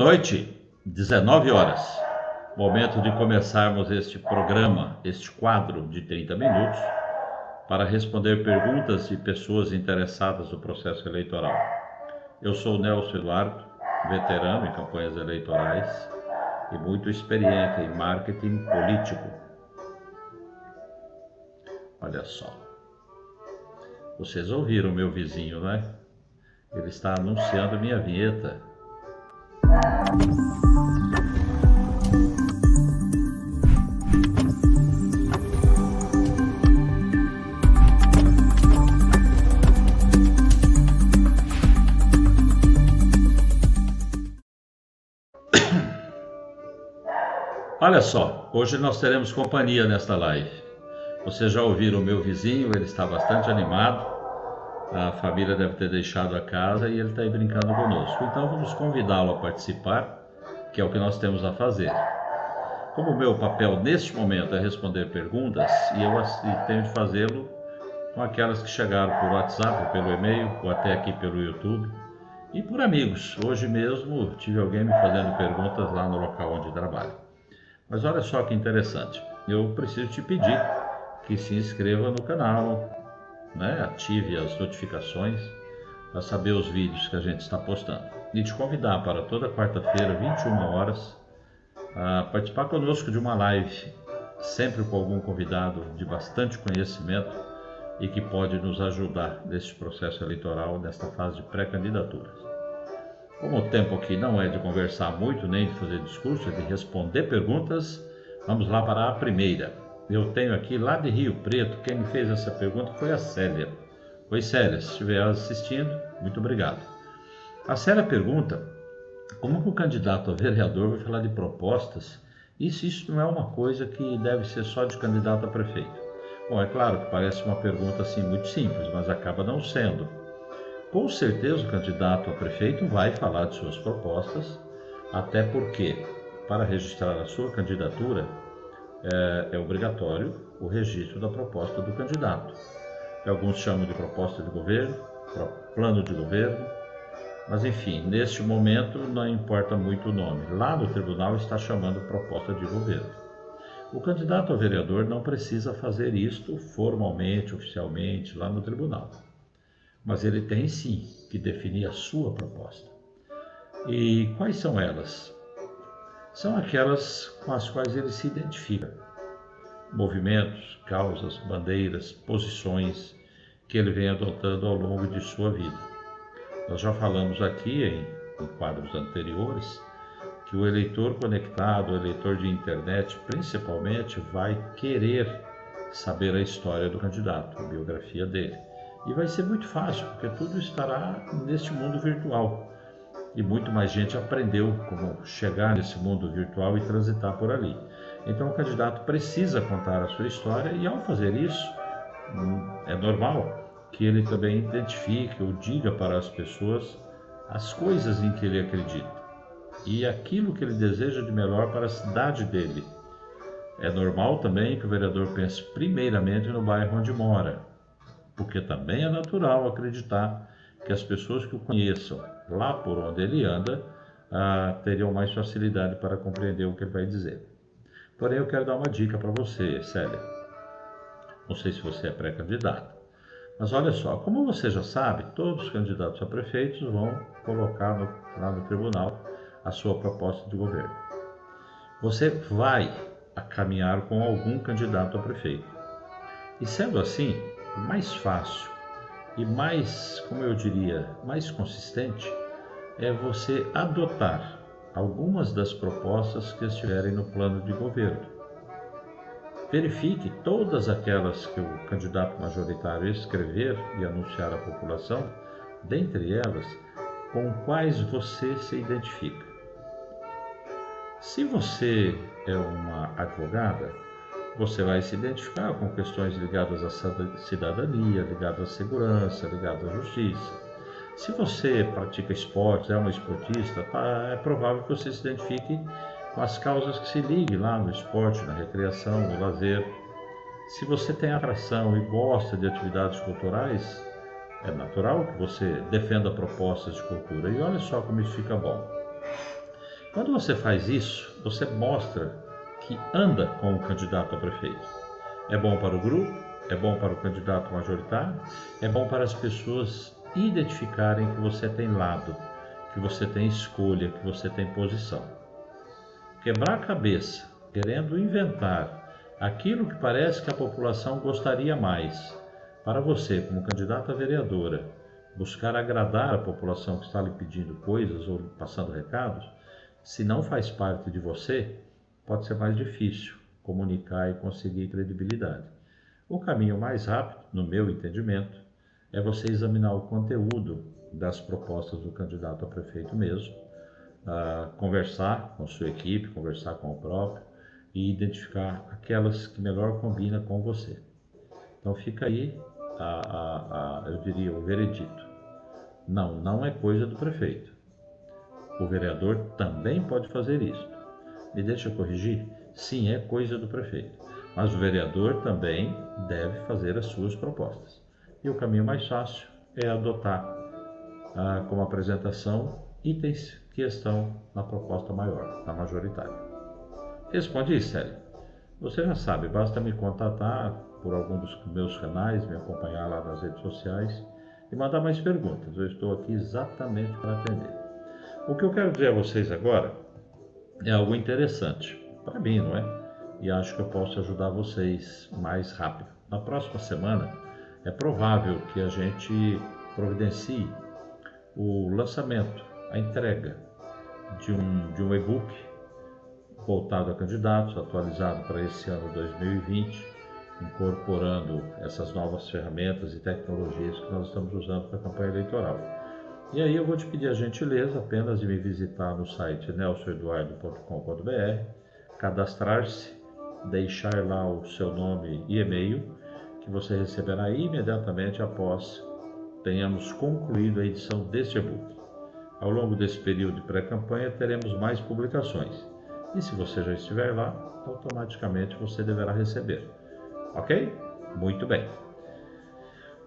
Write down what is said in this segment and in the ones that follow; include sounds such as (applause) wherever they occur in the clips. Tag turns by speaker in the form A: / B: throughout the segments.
A: Noite, 19 horas. Momento de começarmos este programa, este quadro de 30 minutos, para responder perguntas de pessoas interessadas no processo eleitoral. Eu sou Nelson Eduardo, veterano em campanhas eleitorais e muito experiente em marketing político. Olha só. Vocês ouviram meu vizinho, né? Ele está anunciando minha vinheta. Olha só, hoje nós teremos companhia nesta live. Vocês já ouviram o meu vizinho, ele está bastante animado. A família deve ter deixado a casa e ele está aí brincando conosco. Então vamos convidá-lo a participar, que é o que nós temos a fazer. Como o meu papel neste momento é responder perguntas, e eu tenho de fazê-lo com aquelas que chegaram por WhatsApp, pelo e-mail, ou até aqui pelo YouTube, e por amigos. Hoje mesmo tive alguém me fazendo perguntas lá no local onde trabalho. Mas olha só que interessante. Eu preciso te pedir que se inscreva no canal, né? ative as notificações para saber os vídeos que a gente está postando. E te convidar para toda quarta-feira, 21 horas, a participar conosco de uma live, sempre com algum convidado de bastante conhecimento e que pode nos ajudar neste processo eleitoral, nesta fase de pré-candidaturas. Como o tempo aqui não é de conversar muito, nem de fazer discurso, é de responder perguntas, vamos lá para a primeira. Eu tenho aqui lá de Rio Preto, quem me fez essa pergunta foi a Célia. Oi Célia, se estiver assistindo, muito obrigado. A Célia pergunta como que o candidato a vereador vai falar de propostas e se isso não é uma coisa que deve ser só de candidato a prefeito. Bom, é claro que parece uma pergunta assim muito simples, mas acaba não sendo com certeza o candidato a prefeito vai falar de suas propostas, até porque, para registrar a sua candidatura, é, é obrigatório o registro da proposta do candidato. Alguns chamam de proposta de governo, plano de governo, mas enfim, neste momento não importa muito o nome. Lá no tribunal está chamando proposta de governo. O candidato a vereador não precisa fazer isto formalmente, oficialmente, lá no tribunal mas ele tem sim que definir a sua proposta. E quais são elas? São aquelas com as quais ele se identifica. Movimentos, causas, bandeiras, posições que ele vem adotando ao longo de sua vida. Nós já falamos aqui em, em quadros anteriores que o eleitor conectado, o eleitor de internet, principalmente, vai querer saber a história do candidato, a biografia dele. E vai ser muito fácil, porque tudo estará neste mundo virtual. E muito mais gente aprendeu como chegar nesse mundo virtual e transitar por ali. Então o candidato precisa contar a sua história e ao fazer isso, hum, é normal que ele também identifique ou diga para as pessoas as coisas em que ele acredita e aquilo que ele deseja de melhor para a cidade dele. É normal também que o vereador pense primeiramente no bairro onde mora, porque também é natural acreditar que as pessoas que o conheçam lá por onde ele anda ah, teriam mais facilidade para compreender o que ele vai dizer. Porém, eu quero dar uma dica para você, Célia. Não sei se você é pré-candidato, mas olha só, como você já sabe, todos os candidatos a prefeitos vão colocar no, lá no tribunal a sua proposta de governo. Você vai caminhar com algum candidato a prefeito. E sendo assim, mais fácil e mais, como eu diria, mais consistente é você adotar algumas das propostas que estiverem no plano de governo. Verifique todas aquelas que o candidato majoritário escrever e anunciar à população, dentre elas, com quais você se identifica. Se você é uma advogada, você vai se identificar com questões ligadas à cidadania, ligadas à segurança, ligadas à justiça. Se você pratica esportes, é uma esportista, tá, é provável que você se identifique com as causas que se liguem lá no esporte, na recreação, no lazer. Se você tem atração e gosta de atividades culturais, é natural que você defenda propostas de cultura. E olha só como isso fica bom. Quando você faz isso, você mostra que anda com o candidato a prefeito. É bom para o grupo, é bom para o candidato majoritário, é bom para as pessoas identificarem que você tem lado, que você tem escolha, que você tem posição. Quebrar a cabeça, querendo inventar aquilo que parece que a população gostaria mais, para você, como candidata a vereadora, buscar agradar a população que está lhe pedindo coisas ou passando recados, se não faz parte de você, pode ser mais difícil comunicar e conseguir credibilidade. O caminho mais rápido, no meu entendimento, é você examinar o conteúdo das propostas do candidato a prefeito mesmo, uh, conversar com sua equipe, conversar com o próprio e identificar aquelas que melhor combinam com você. Então fica aí, a, a, a, eu diria, o veredito. Não, não é coisa do prefeito. O vereador também pode fazer isso. Me deixa corrigir? Sim, é coisa do prefeito. Mas o vereador também deve fazer as suas propostas. E o caminho mais fácil é adotar ah, como apresentação itens que estão na proposta maior, na majoritária. Responde isso, Célio. Você já sabe, basta me contatar por algum dos meus canais, me acompanhar lá nas redes sociais e mandar mais perguntas. Eu estou aqui exatamente para atender. O que eu quero dizer a vocês agora é algo interessante para mim, não é? E acho que eu posso ajudar vocês mais rápido. Na próxima semana é provável que a gente providencie o lançamento, a entrega de um, de um e-book voltado a candidatos, atualizado para esse ano 2020, incorporando essas novas ferramentas e tecnologias que nós estamos usando para a campanha eleitoral. E aí eu vou te pedir a gentileza apenas de me visitar no site nelsoeduardo.com.br, cadastrar-se, deixar lá o seu nome e e-mail, que você receberá imediatamente após tenhamos concluído a edição deste e-book. Ao longo desse período de pré-campanha teremos mais publicações. E se você já estiver lá, automaticamente você deverá receber. Ok? Muito bem.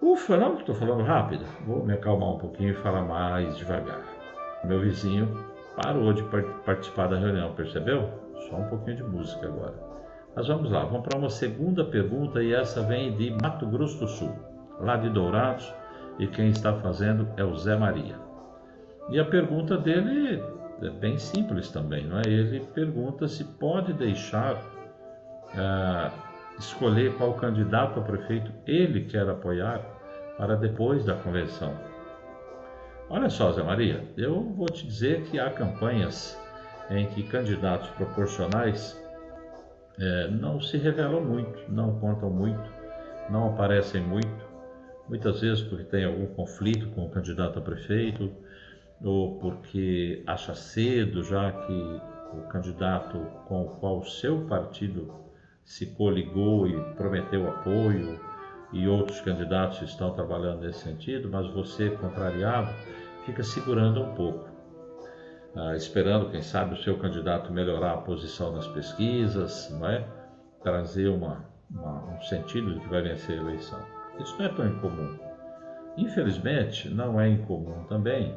A: Ufa, não, estou falando rápido. Vou me acalmar um pouquinho e falar mais devagar. Meu vizinho parou de participar da reunião, percebeu? Só um pouquinho de música agora. Mas vamos lá, vamos para uma segunda pergunta e essa vem de Mato Grosso do Sul, lá de Dourados, e quem está fazendo é o Zé Maria. E a pergunta dele é bem simples também, não é? Ele pergunta se pode deixar ah, escolher qual candidato a prefeito ele quer apoiar para depois da convenção. Olha só, Zé Maria, eu vou te dizer que há campanhas em que candidatos proporcionais é, não se revelam muito, não contam muito, não aparecem muito, muitas vezes porque tem algum conflito com o candidato a prefeito, ou porque acha cedo, já que o candidato com o qual o seu partido se coligou e prometeu apoio e outros candidatos estão trabalhando nesse sentido, mas você, contrariado, fica segurando um pouco, ah, esperando, quem sabe, o seu candidato melhorar a posição nas pesquisas, não é? trazer uma, uma, um sentido de que vai vencer a eleição. Isso não é tão incomum. Infelizmente, não é incomum também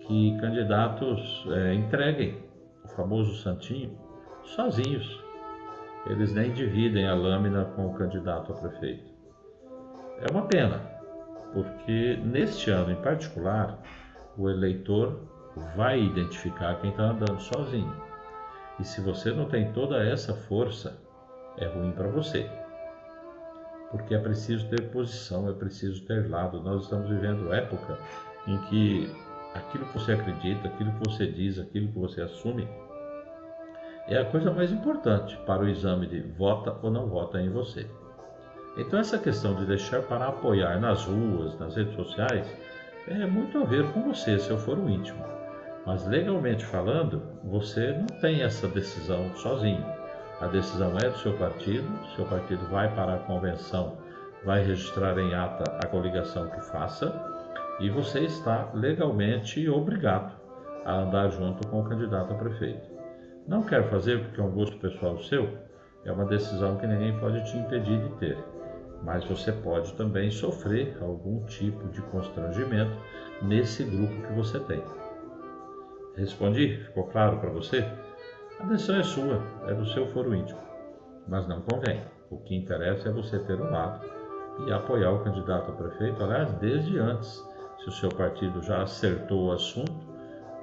A: que candidatos é, entreguem o famoso santinho sozinhos. Eles nem dividem a lâmina com o candidato a prefeito. É uma pena, porque neste ano em particular, o eleitor vai identificar quem está andando sozinho. E se você não tem toda essa força, é ruim para você. Porque é preciso ter posição, é preciso ter lado. Nós estamos vivendo época em que aquilo que você acredita, aquilo que você diz, aquilo que você assume, é a coisa mais importante para o exame de vota ou não vota em você. Então, essa questão de deixar para apoiar nas ruas, nas redes sociais, é muito a ver com você, se eu for o íntimo. Mas, legalmente falando, você não tem essa decisão sozinho. A decisão é do seu partido, seu partido vai para a convenção, vai registrar em ata a coligação que faça, e você está legalmente obrigado a andar junto com o candidato a prefeito. Não quer fazer porque é um gosto pessoal seu, é uma decisão que ninguém pode te impedir de ter mas você pode também sofrer algum tipo de constrangimento nesse grupo que você tem. Respondi? Ficou claro para você? A decisão é sua, é do seu foro íntimo. Mas não convém. O que interessa é você ter um lado e apoiar o candidato a prefeito, aliás, desde antes. Se o seu partido já acertou o assunto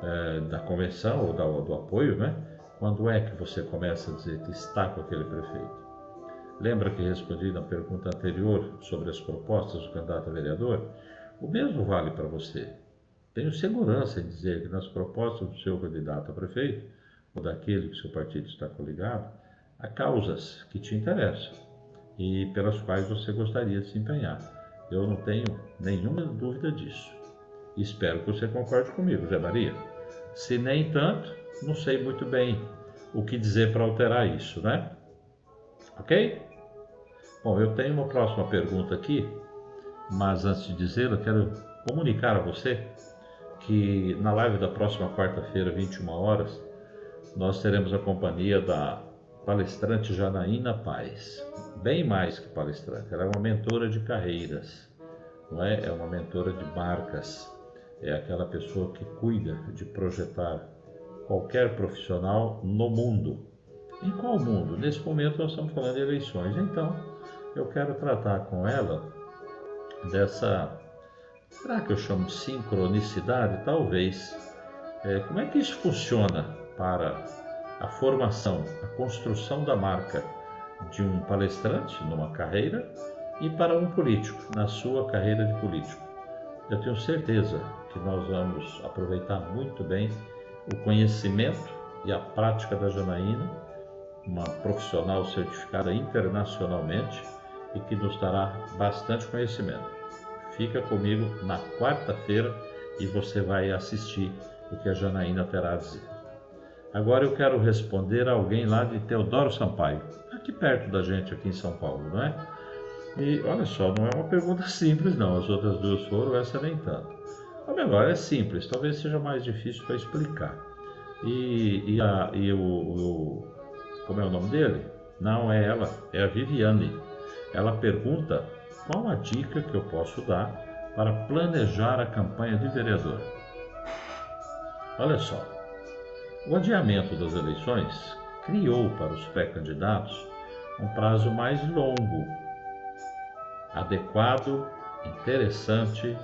A: é, da convenção ou da, do apoio, né? Quando é que você começa a dizer que está com aquele prefeito? Lembra que respondi na pergunta anterior sobre as propostas do candidato a vereador? O mesmo vale para você. Tenho segurança em dizer que nas propostas do seu candidato a prefeito, ou daquele que seu partido está coligado, há causas que te interessam e pelas quais você gostaria de se empenhar. Eu não tenho nenhuma dúvida disso. Espero que você concorde comigo, Zé Maria. Se nem tanto, não sei muito bem o que dizer para alterar isso, né? Ok? Bom, eu tenho uma próxima pergunta aqui, mas antes de dizê-la, quero comunicar a você que na live da próxima quarta-feira, 21 horas, nós teremos a companhia da palestrante Janaína Paz. Bem mais que palestrante, ela é uma mentora de carreiras, não é? É uma mentora de marcas, é aquela pessoa que cuida de projetar qualquer profissional no mundo. Em qual mundo? Nesse momento nós estamos falando de eleições, então eu quero tratar com ela dessa Será que eu chamo de sincronicidade? Talvez. É, como é que isso funciona para a formação, a construção da marca de um palestrante numa carreira e para um político na sua carreira de político? Eu tenho certeza que nós vamos aproveitar muito bem o conhecimento e a prática da Janaína, uma profissional certificada internacionalmente e que nos dará bastante conhecimento. Fica comigo na quarta-feira e você vai assistir o que a Janaína terá a dizer. Agora eu quero responder a alguém lá de Teodoro Sampaio, aqui perto da gente, aqui em São Paulo, não é? E olha só, não é uma pergunta (laughs) simples, não. As outras duas foram, essa nem tanto. A melhor é simples, talvez seja mais difícil para explicar. E, e, a, e o, o, Como é o nome dele? Não é ela, é a Viviane. Ela pergunta qual a dica que eu posso dar para planejar a campanha de vereador? Olha só, o adiamento das eleições criou para os pré-candidatos um prazo mais longo, adequado, interessante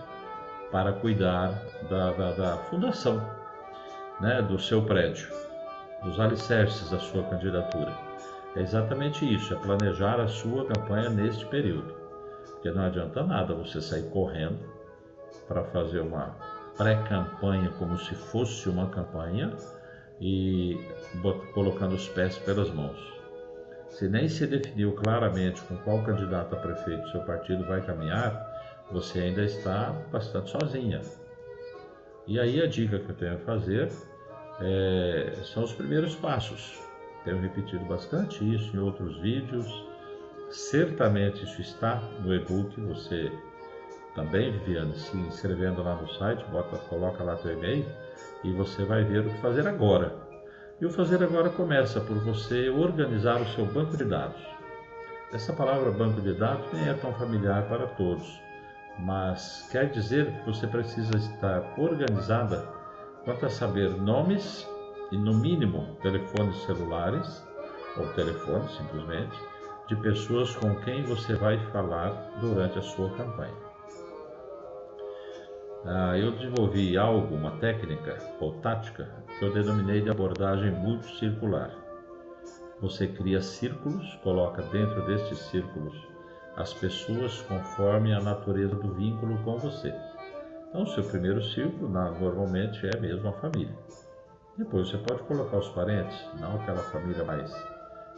A: para cuidar da, da, da fundação né, do seu prédio, dos alicerces da sua candidatura. É exatamente isso, é planejar a sua campanha neste período. Porque não adianta nada você sair correndo para fazer uma pré-campanha como se fosse uma campanha e colocando os pés pelas mãos. Se nem se definiu claramente com qual candidato a prefeito seu partido vai caminhar, você ainda está bastante sozinha. E aí a dica que eu tenho a fazer é, são os primeiros passos. Tenho repetido bastante isso em outros vídeos Certamente isso está no e-book. Você também, Viviane, se inscrevendo lá no site, bota, coloca lá teu e-mail e você vai ver o que fazer agora. E o fazer agora começa por você organizar o seu banco de dados. Essa palavra banco de dados nem é tão familiar para todos, mas quer dizer que você precisa estar organizada quanto a saber nomes e, no mínimo, telefones celulares ou telefones simplesmente de pessoas com quem você vai falar durante a sua campanha. Ah, eu desenvolvi algo, uma técnica ou tática que eu denominei de abordagem multicircular. Você cria círculos, coloca dentro destes círculos as pessoas conforme a natureza do vínculo com você. Então, o seu primeiro círculo normalmente é mesmo a família. Depois você pode colocar os parentes, não aquela família mais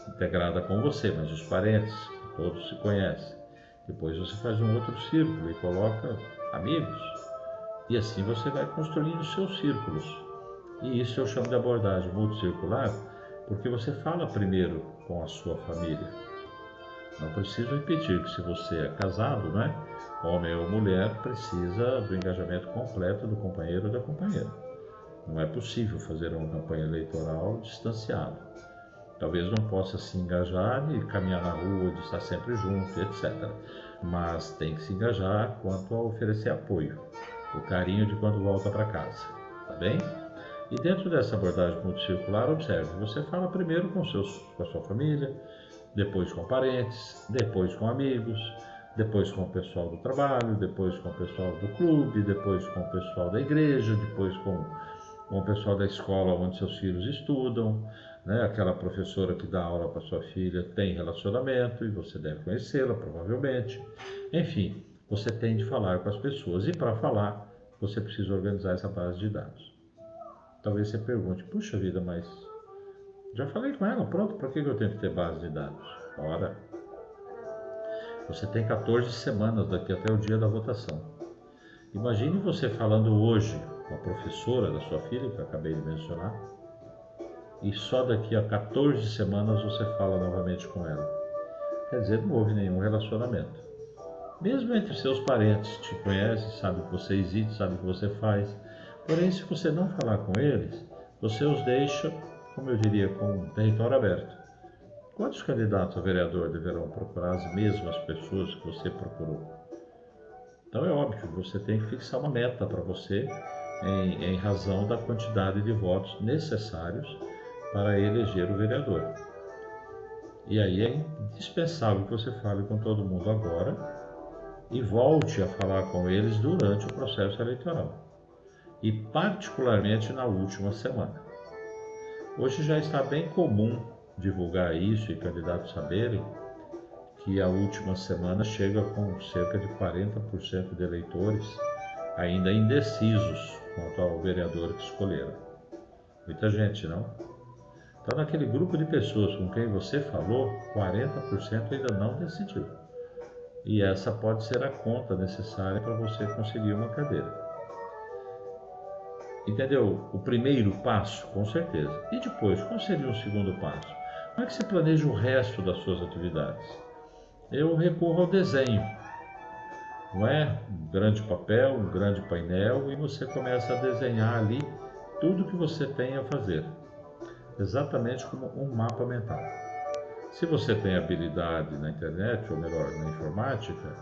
A: integrada com você, mas os parentes, todos se conhecem. Depois você faz um outro círculo e coloca amigos. E assim você vai construindo seus círculos. E isso eu chamo de abordagem multicircular, porque você fala primeiro com a sua família. Não preciso repetir que se você é casado, né, homem ou mulher, precisa do engajamento completo do companheiro ou da companheira. Não é possível fazer uma campanha eleitoral distanciada. Talvez não possa se engajar e caminhar na rua, de estar sempre junto, etc. Mas tem que se engajar quanto a oferecer apoio, o carinho de quando volta para casa, tá bem? E dentro dessa abordagem multicircular, observe, você fala primeiro com, seus, com a sua família, depois com parentes, depois com amigos, depois com o pessoal do trabalho, depois com o pessoal do clube, depois com o pessoal da igreja, depois com, com o pessoal da escola onde seus filhos estudam, né? aquela professora que dá aula para sua filha tem relacionamento e você deve conhecê-la, provavelmente. Enfim, você tem de falar com as pessoas e para falar, você precisa organizar essa base de dados. Talvez você pergunte, puxa vida, mas já falei com ela, pronto, para que eu tenho que ter base de dados? Ora, você tem 14 semanas daqui até o dia da votação. Imagine você falando hoje com a professora da sua filha, que eu acabei de mencionar, e só daqui a 14 semanas você fala novamente com ela. Quer dizer, não houve nenhum relacionamento. Mesmo entre seus parentes, te conhecem, sabe que você existe, sabe o que você faz. Porém, se você não falar com eles, você os deixa como eu diria, com território aberto. Quantos candidatos a vereador deverão procurar as mesmas pessoas que você procurou? Então é óbvio, você tem que fixar uma meta para você em, em razão da quantidade de votos necessários para eleger o vereador. E aí é indispensável que você fale com todo mundo agora e volte a falar com eles durante o processo eleitoral, e particularmente na última semana. Hoje já está bem comum divulgar isso e candidatos saberem que a última semana chega com cerca de 40% de eleitores ainda indecisos quanto ao vereador que escolheram. Muita gente, não? Então, naquele grupo de pessoas com quem você falou, 40% ainda não decidiu. E essa pode ser a conta necessária para você conseguir uma cadeira. Entendeu? O primeiro passo, com certeza. E depois, qual seria o segundo passo? Como é que você planeja o resto das suas atividades? Eu recorro ao desenho. Não é? Um grande papel, um grande painel e você começa a desenhar ali tudo que você tem a fazer. Exatamente como um mapa mental. Se você tem habilidade na internet, ou melhor, na informática,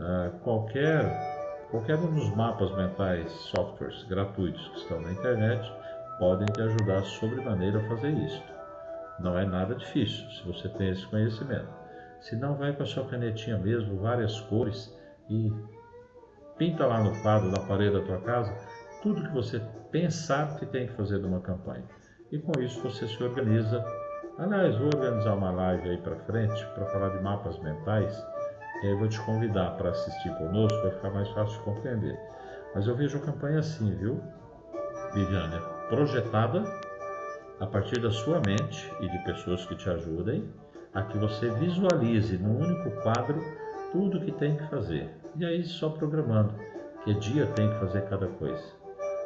A: ah, qualquer Qualquer um dos mapas mentais, softwares gratuitos que estão na internet, podem te ajudar sobremaneira a fazer isso. Não é nada difícil se você tem esse conhecimento. Se não, vai com a sua canetinha mesmo, várias cores e pinta lá no quadro, na parede da tua casa, tudo que você pensar que tem que fazer numa campanha. E com isso você se organiza. Aliás, vou organizar uma live aí para frente para falar de mapas mentais e aí eu vou te convidar para assistir conosco, vai ficar mais fácil de compreender. Mas eu vejo a campanha assim, viu, Viviane? Projetada a partir da sua mente e de pessoas que te ajudem, a que você visualize no único quadro tudo que tem que fazer. E aí só programando que dia tem que fazer cada coisa.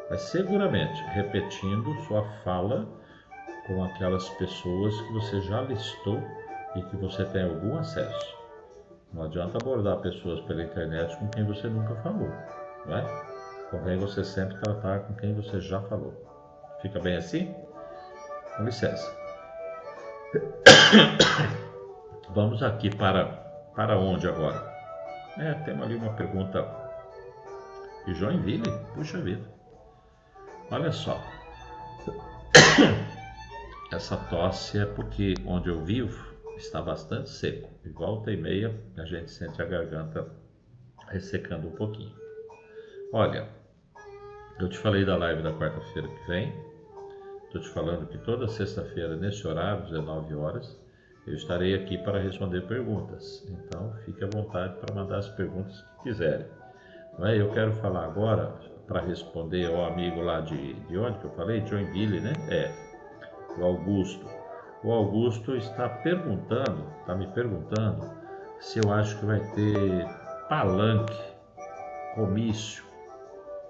A: Mas seguramente repetindo sua fala com aquelas pessoas que você já listou e que você tem algum acesso. Não adianta abordar pessoas pela internet com quem você nunca falou, não é? Convém você sempre tratar com quem você já falou. Fica bem assim? Com licença. (coughs) Vamos aqui para, para onde agora? É, temos ali uma pergunta de Joinville. Puxa vida. Olha só. (coughs) Essa tosse é porque onde eu vivo está bastante seco. E volta e meia a gente sente a garganta ressecando um pouquinho. Olha, eu te falei da live da quarta-feira que vem. Estou te falando que toda sexta-feira, nesse horário, 19 horas, eu estarei aqui para responder perguntas. Então, fique à vontade para mandar as perguntas que quiserem. Não é? Eu quero falar agora para responder ao amigo lá de, de onde que eu falei, Joinville, né? É, o Augusto. O Augusto está perguntando, está me perguntando, se eu acho que vai ter palanque, comício,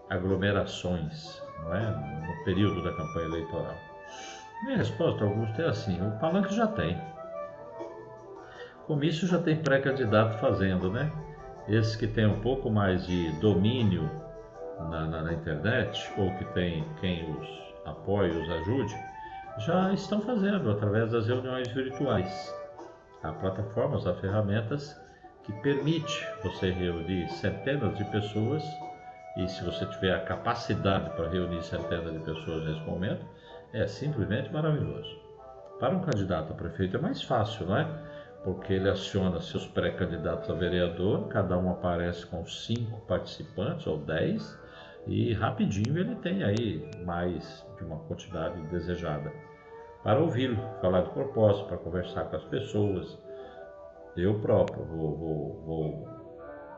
A: aglomerações, não é? No período da campanha eleitoral. Minha resposta, Augusto, é assim: o palanque já tem. Comício já tem pré-candidato fazendo, né? Esse que tem um pouco mais de domínio na, na, na internet, ou que tem quem os apoie, os ajude, já estão fazendo através das reuniões virtuais. Há plataformas, há ferramentas que permite você reunir centenas de pessoas e se você tiver a capacidade para reunir centenas de pessoas nesse momento, é simplesmente maravilhoso. Para um candidato a prefeito é mais fácil, não é? Porque ele aciona seus pré-candidatos a vereador, cada um aparece com cinco participantes ou dez, e rapidinho ele tem aí mais de uma quantidade desejada para ouvi-lo, falar de propósito, para conversar com as pessoas. Eu próprio vou, vou, vou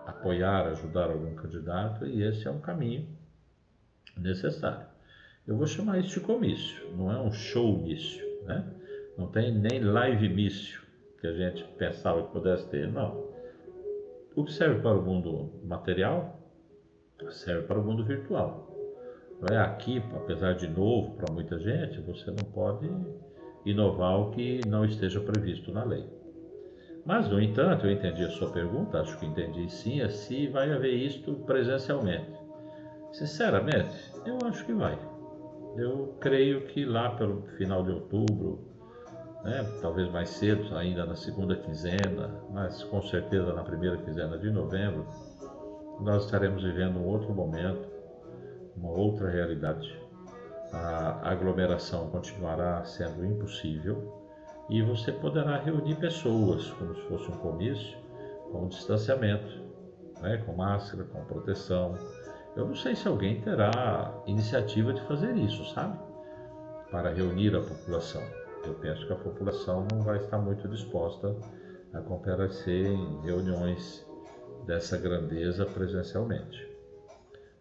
A: apoiar, ajudar algum candidato e esse é um caminho necessário. Eu vou chamar isso de comício, não é um showmício, né? Não tem nem live mício que a gente pensava que pudesse ter, não. O que serve para o mundo material serve para o mundo virtual. É aqui, apesar de novo para muita gente, você não pode inovar o que não esteja previsto na lei. Mas, no entanto, eu entendi a sua pergunta, acho que entendi sim, é se vai haver isto presencialmente. Sinceramente, eu acho que vai. Eu creio que lá pelo final de outubro, né, talvez mais cedo, ainda na segunda quinzena, mas com certeza na primeira quinzena de novembro, nós estaremos vivendo um outro momento, uma outra realidade. A aglomeração continuará sendo impossível e você poderá reunir pessoas como se fosse um comício, com distanciamento, né, com máscara, com proteção. Eu não sei se alguém terá iniciativa de fazer isso, sabe? Para reunir a população. Eu penso que a população não vai estar muito disposta a comparecer em reuniões dessa grandeza presencialmente.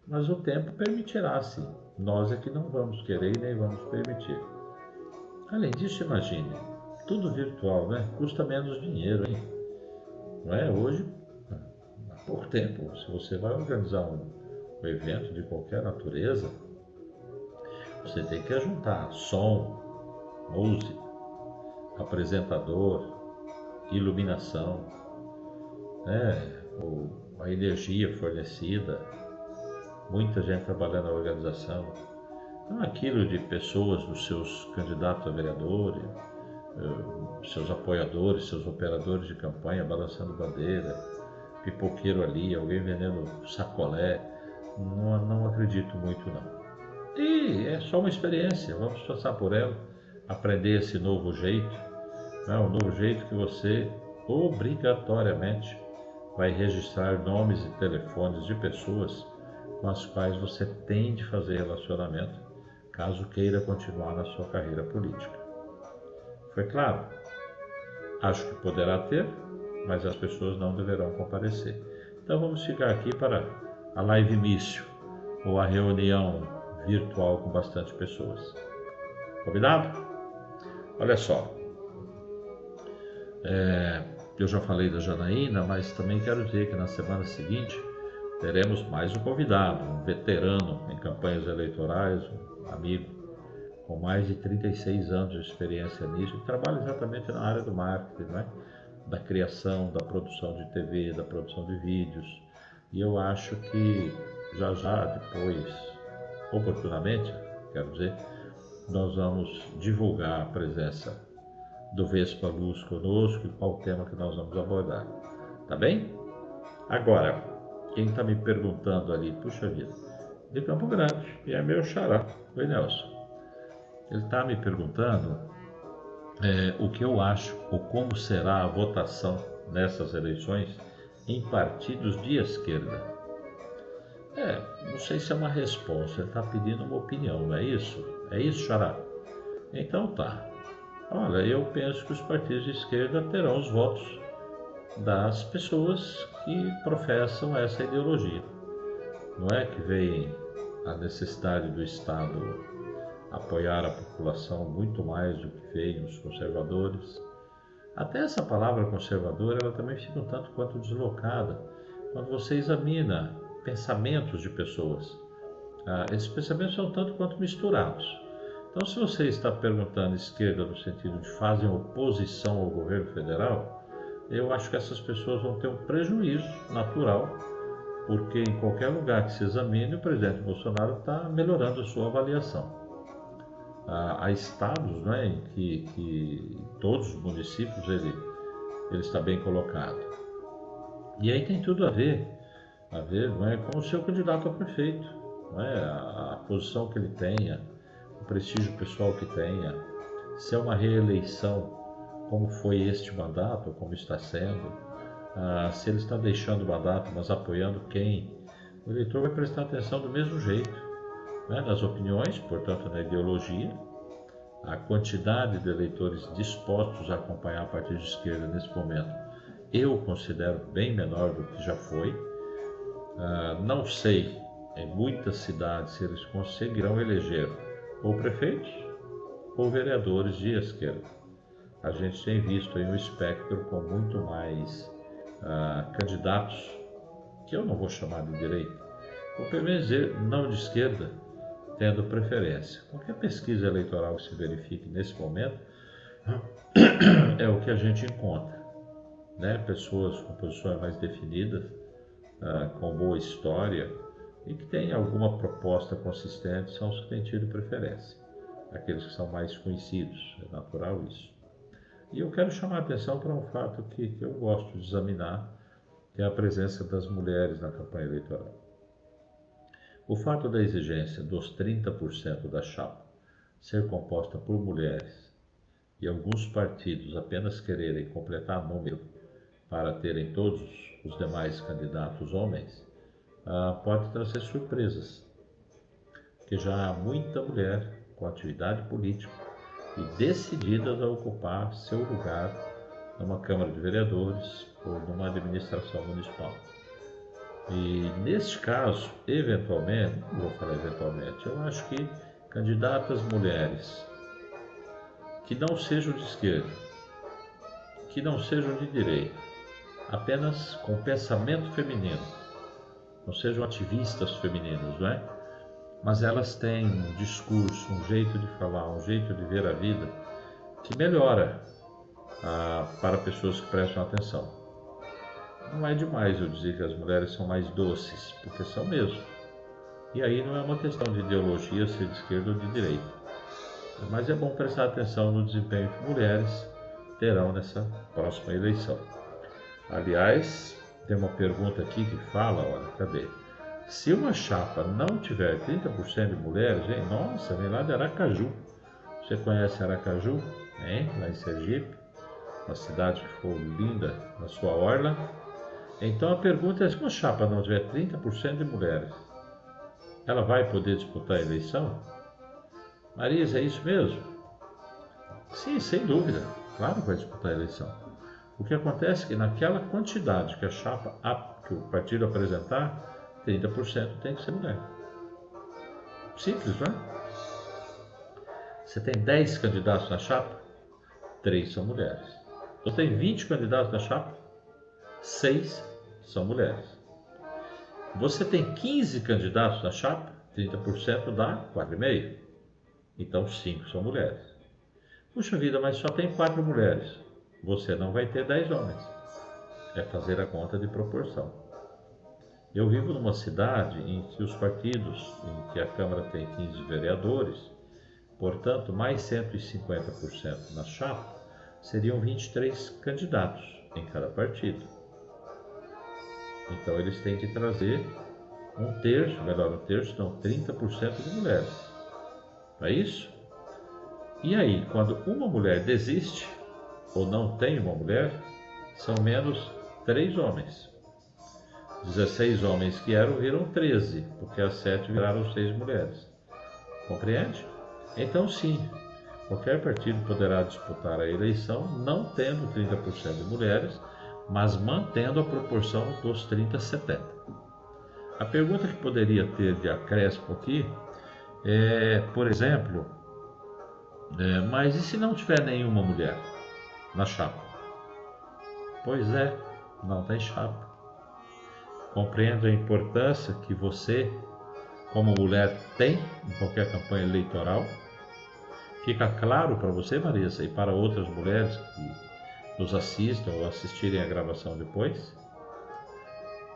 A: Mas o tempo permitirá sim. Nós é que não vamos querer e nem vamos permitir. Além disso, imagine, tudo virtual, né? Custa menos dinheiro, hein? Não é? Hoje, há pouco tempo, se você vai organizar um, um evento de qualquer natureza, você tem que juntar som, música, apresentador, iluminação, né? A energia fornecida, muita gente trabalhando na organização. Então, aquilo de pessoas dos seus candidatos a vereadores, eh, seus apoiadores, seus operadores de campanha balançando bandeira, pipoqueiro ali, alguém vendendo sacolé. Não, não acredito muito não. E é só uma experiência, vamos passar por ela, aprender esse novo jeito, né? um novo jeito que você obrigatoriamente vai registrar nomes e telefones de pessoas com as quais você tem de fazer relacionamento, caso queira continuar na sua carreira política. Foi claro? Acho que poderá ter, mas as pessoas não deverão comparecer. Então vamos ficar aqui para a live mício ou a reunião virtual com bastante pessoas. Combinado? Olha só. É, eu já falei da Janaína, mas também quero dizer que na semana seguinte teremos mais um convidado, um veterano em campanhas eleitorais, um amigo com mais de 36 anos de experiência nisso, que trabalha exatamente na área do marketing, né? da criação, da produção de TV, da produção de vídeos. E eu acho que já já depois, oportunamente, quero dizer, nós vamos divulgar a presença do Vespa Luz conosco e qual tema que nós vamos abordar. Tá bem? Agora, quem está me perguntando ali, puxa vida, de Campo Grande, e é meu xará, oi Nelson. Ele está me perguntando é, o que eu acho ou como será a votação nessas eleições em partidos de esquerda. É, não sei se é uma resposta, ele está pedindo uma opinião, não é isso? É isso, Xará? Então tá. Olha, eu penso que os partidos de esquerda terão os votos das pessoas que professam essa ideologia. Não é que vem a necessidade do Estado apoiar a população muito mais do que veem os conservadores. Até essa palavra conservadora ela também fica um tanto quanto deslocada quando você examina pensamentos de pessoas. Ah, esses pensamentos são tanto quanto misturados. Então, se você está perguntando esquerda no sentido de fazem oposição ao governo federal, eu acho que essas pessoas vão ter um prejuízo natural, porque em qualquer lugar que se examine, o presidente Bolsonaro está melhorando a sua avaliação a, a estados né, em que, que, todos os municípios ele, ele está bem colocado. E aí tem tudo a ver a ver, não é como o seu candidato a prefeito, não é a, a posição que ele tenha, o prestígio pessoal que tenha, se é uma reeleição, como foi este mandato, como está sendo, ah, se ele está deixando o mandato, mas apoiando quem, o eleitor vai prestar atenção do mesmo jeito, né? nas opiniões, portanto na ideologia, a quantidade de eleitores dispostos a acompanhar a partir de esquerda nesse momento, eu considero bem menor do que já foi. Uh, não sei em muitas cidades se eles conseguirão eleger ou prefeitos ou vereadores de esquerda. A gente tem visto aí um espectro com muito mais uh, candidatos, que eu não vou chamar de direita, ou pelo menos não de esquerda, tendo preferência. Qualquer pesquisa eleitoral que se verifique nesse momento (coughs) é o que a gente encontra. Né? Pessoas com posições mais definidas, uh, com boa história e que têm alguma proposta consistente são os que têm tido preferência. Aqueles que são mais conhecidos, é natural isso. E eu quero chamar a atenção para um fato que, que eu gosto de examinar, que é a presença das mulheres na campanha eleitoral. O fato da exigência dos 30% da chapa ser composta por mulheres e alguns partidos apenas quererem completar número para terem todos os demais candidatos homens, pode trazer surpresas, porque já há muita mulher com atividade política e decididas a ocupar seu lugar numa Câmara de Vereadores ou numa administração municipal. E neste caso, eventualmente, não vou falar eventualmente, eu acho que candidatas mulheres que não sejam de esquerda, que não sejam de direita, apenas com pensamento feminino, não sejam ativistas femininos, não é? Mas elas têm um discurso, um jeito de falar, um jeito de ver a vida que melhora ah, para pessoas que prestam atenção. Não é demais eu dizer que as mulheres são mais doces, porque são mesmo. E aí não é uma questão de ideologia, ser de esquerda ou de direita. Mas é bom prestar atenção no desempenho que mulheres terão nessa próxima eleição. Aliás, tem uma pergunta aqui que fala, olha, cadê? Se uma chapa não tiver 30% de mulheres, hein? nossa, vem lá de Aracaju. Você conhece Aracaju? Hein? Lá em Sergipe, uma cidade que ficou linda na sua orla. Então a pergunta é: se uma chapa não tiver 30% de mulheres, ela vai poder disputar a eleição? Marisa, é isso mesmo? Sim, sem dúvida. Claro que vai disputar a eleição. O que acontece é que naquela quantidade que a chapa, que o partido apresentar, 30% tem que ser mulher. Simples, não é? Você tem 10 candidatos na chapa, 3 são mulheres. Você tem 20 candidatos na chapa, seis são mulheres. Você tem 15 candidatos na chapa, 30% dá 4,5. Então 5 são mulheres. Puxa vida, mas só tem 4 mulheres. Você não vai ter 10 homens. É fazer a conta de proporção. Eu vivo numa cidade em que os partidos, em que a Câmara tem 15 vereadores, portanto, mais 150% na chapa, seriam 23 candidatos em cada partido. Então eles têm que trazer um terço, melhor, um terço, não, 30% de mulheres. Não é isso? E aí, quando uma mulher desiste, ou não tem uma mulher, são menos três homens. 16 homens que eram viram 13, porque as sete viraram seis mulheres. Compreende? Então, sim, qualquer partido poderá disputar a eleição não tendo 30% de mulheres mas mantendo a proporção dos 30 a 70. A pergunta que poderia ter de acréscimo aqui é, por exemplo, é, mas e se não tiver nenhuma mulher na chapa? Pois é, não tem chapa. Compreendo a importância que você, como mulher, tem em qualquer campanha eleitoral. Fica claro para você, Marisa, e para outras mulheres que nos assistam ou assistirem a gravação depois.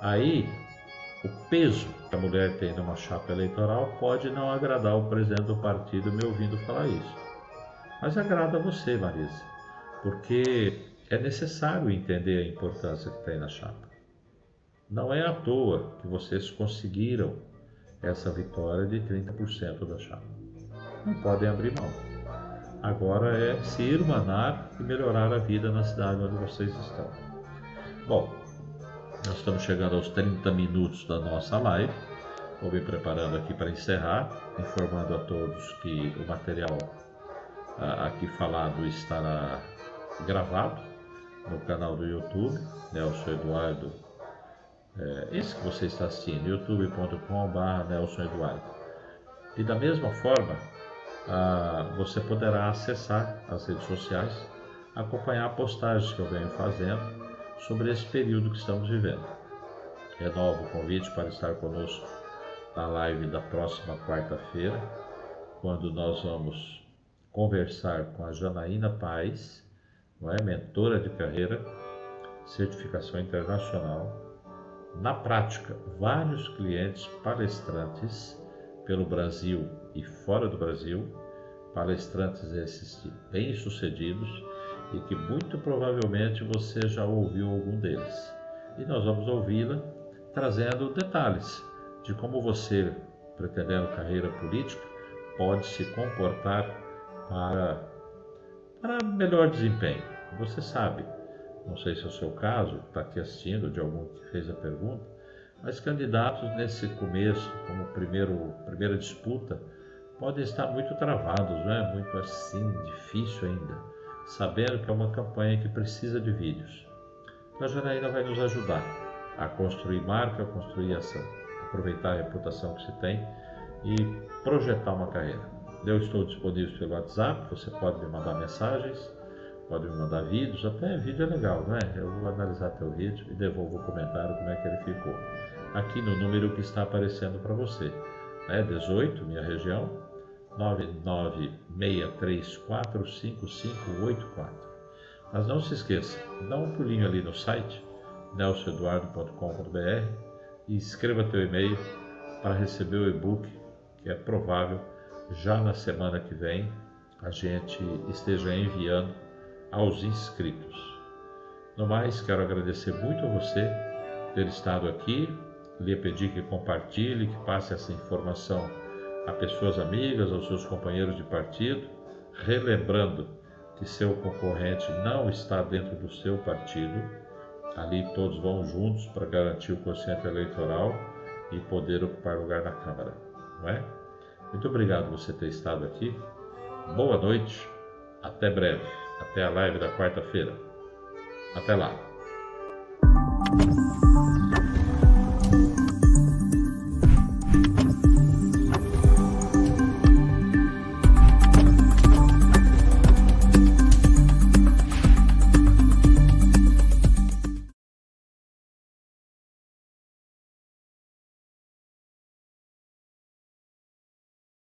A: Aí, o peso que a mulher tem numa chapa eleitoral pode não agradar o presidente do partido me ouvindo falar isso. Mas agrada você, Marisa, porque é necessário entender a importância que tem na chapa. Não é à toa que vocês conseguiram essa vitória de 30% da chapa. Não podem abrir mão. Agora é se irmanar e melhorar a vida na cidade onde vocês estão. Bom, nós estamos chegando aos 30 minutos da nossa live. Vou me preparando aqui para encerrar, informando a todos que o material aqui falado estará gravado no canal do YouTube, Nelson Eduardo. É, esse que você está assistindo, youtube.com.br Nelson Eduardo. E da mesma forma, ah, você poderá acessar as redes sociais, acompanhar postagens que eu venho fazendo sobre esse período que estamos vivendo. Renovo o convite para estar conosco na live da próxima quarta-feira, quando nós vamos conversar com a Janaína Paz, não é? mentora de carreira, certificação internacional. Na prática, vários clientes palestrantes pelo Brasil e fora do Brasil, palestrantes esses bem-sucedidos e que muito provavelmente você já ouviu algum deles. E nós vamos ouvi-la trazendo detalhes de como você, pretendendo carreira política, pode se comportar para, para melhor desempenho. Você sabe, não sei se é o seu caso, está aqui assistindo, de algum que fez a pergunta, mas candidatos nesse começo, como primeiro, primeira disputa, podem estar muito travados, é? muito assim, difícil ainda, sabendo que é uma campanha que precisa de vídeos. A Janaína vai nos ajudar a construir marca, a construir essa, aproveitar a reputação que se tem e projetar uma carreira. Eu estou disponível pelo WhatsApp, você pode me mandar mensagens, pode me mandar vídeos, até vídeo é legal, não é? Eu vou analisar teu vídeo e devolvo o comentário como é que ele ficou. Aqui no número que está aparecendo para você. Né? 18, minha região, 996345584. Mas não se esqueça, dá um pulinho ali no site nelsoeduardo.com.br e escreva teu e-mail para receber o e-book, que é provável já na semana que vem a gente esteja enviando aos inscritos. No mais, quero agradecer muito a você ter estado aqui, lhe pedir que compartilhe, que passe essa informação a pessoas amigas, aos seus companheiros de partido, relembrando que seu concorrente não está dentro do seu partido. Ali todos vão juntos para garantir o quociente eleitoral e poder ocupar lugar na Câmara, não é? Muito obrigado você ter estado aqui. Boa noite. Até breve. Até a live da quarta-feira. Até lá.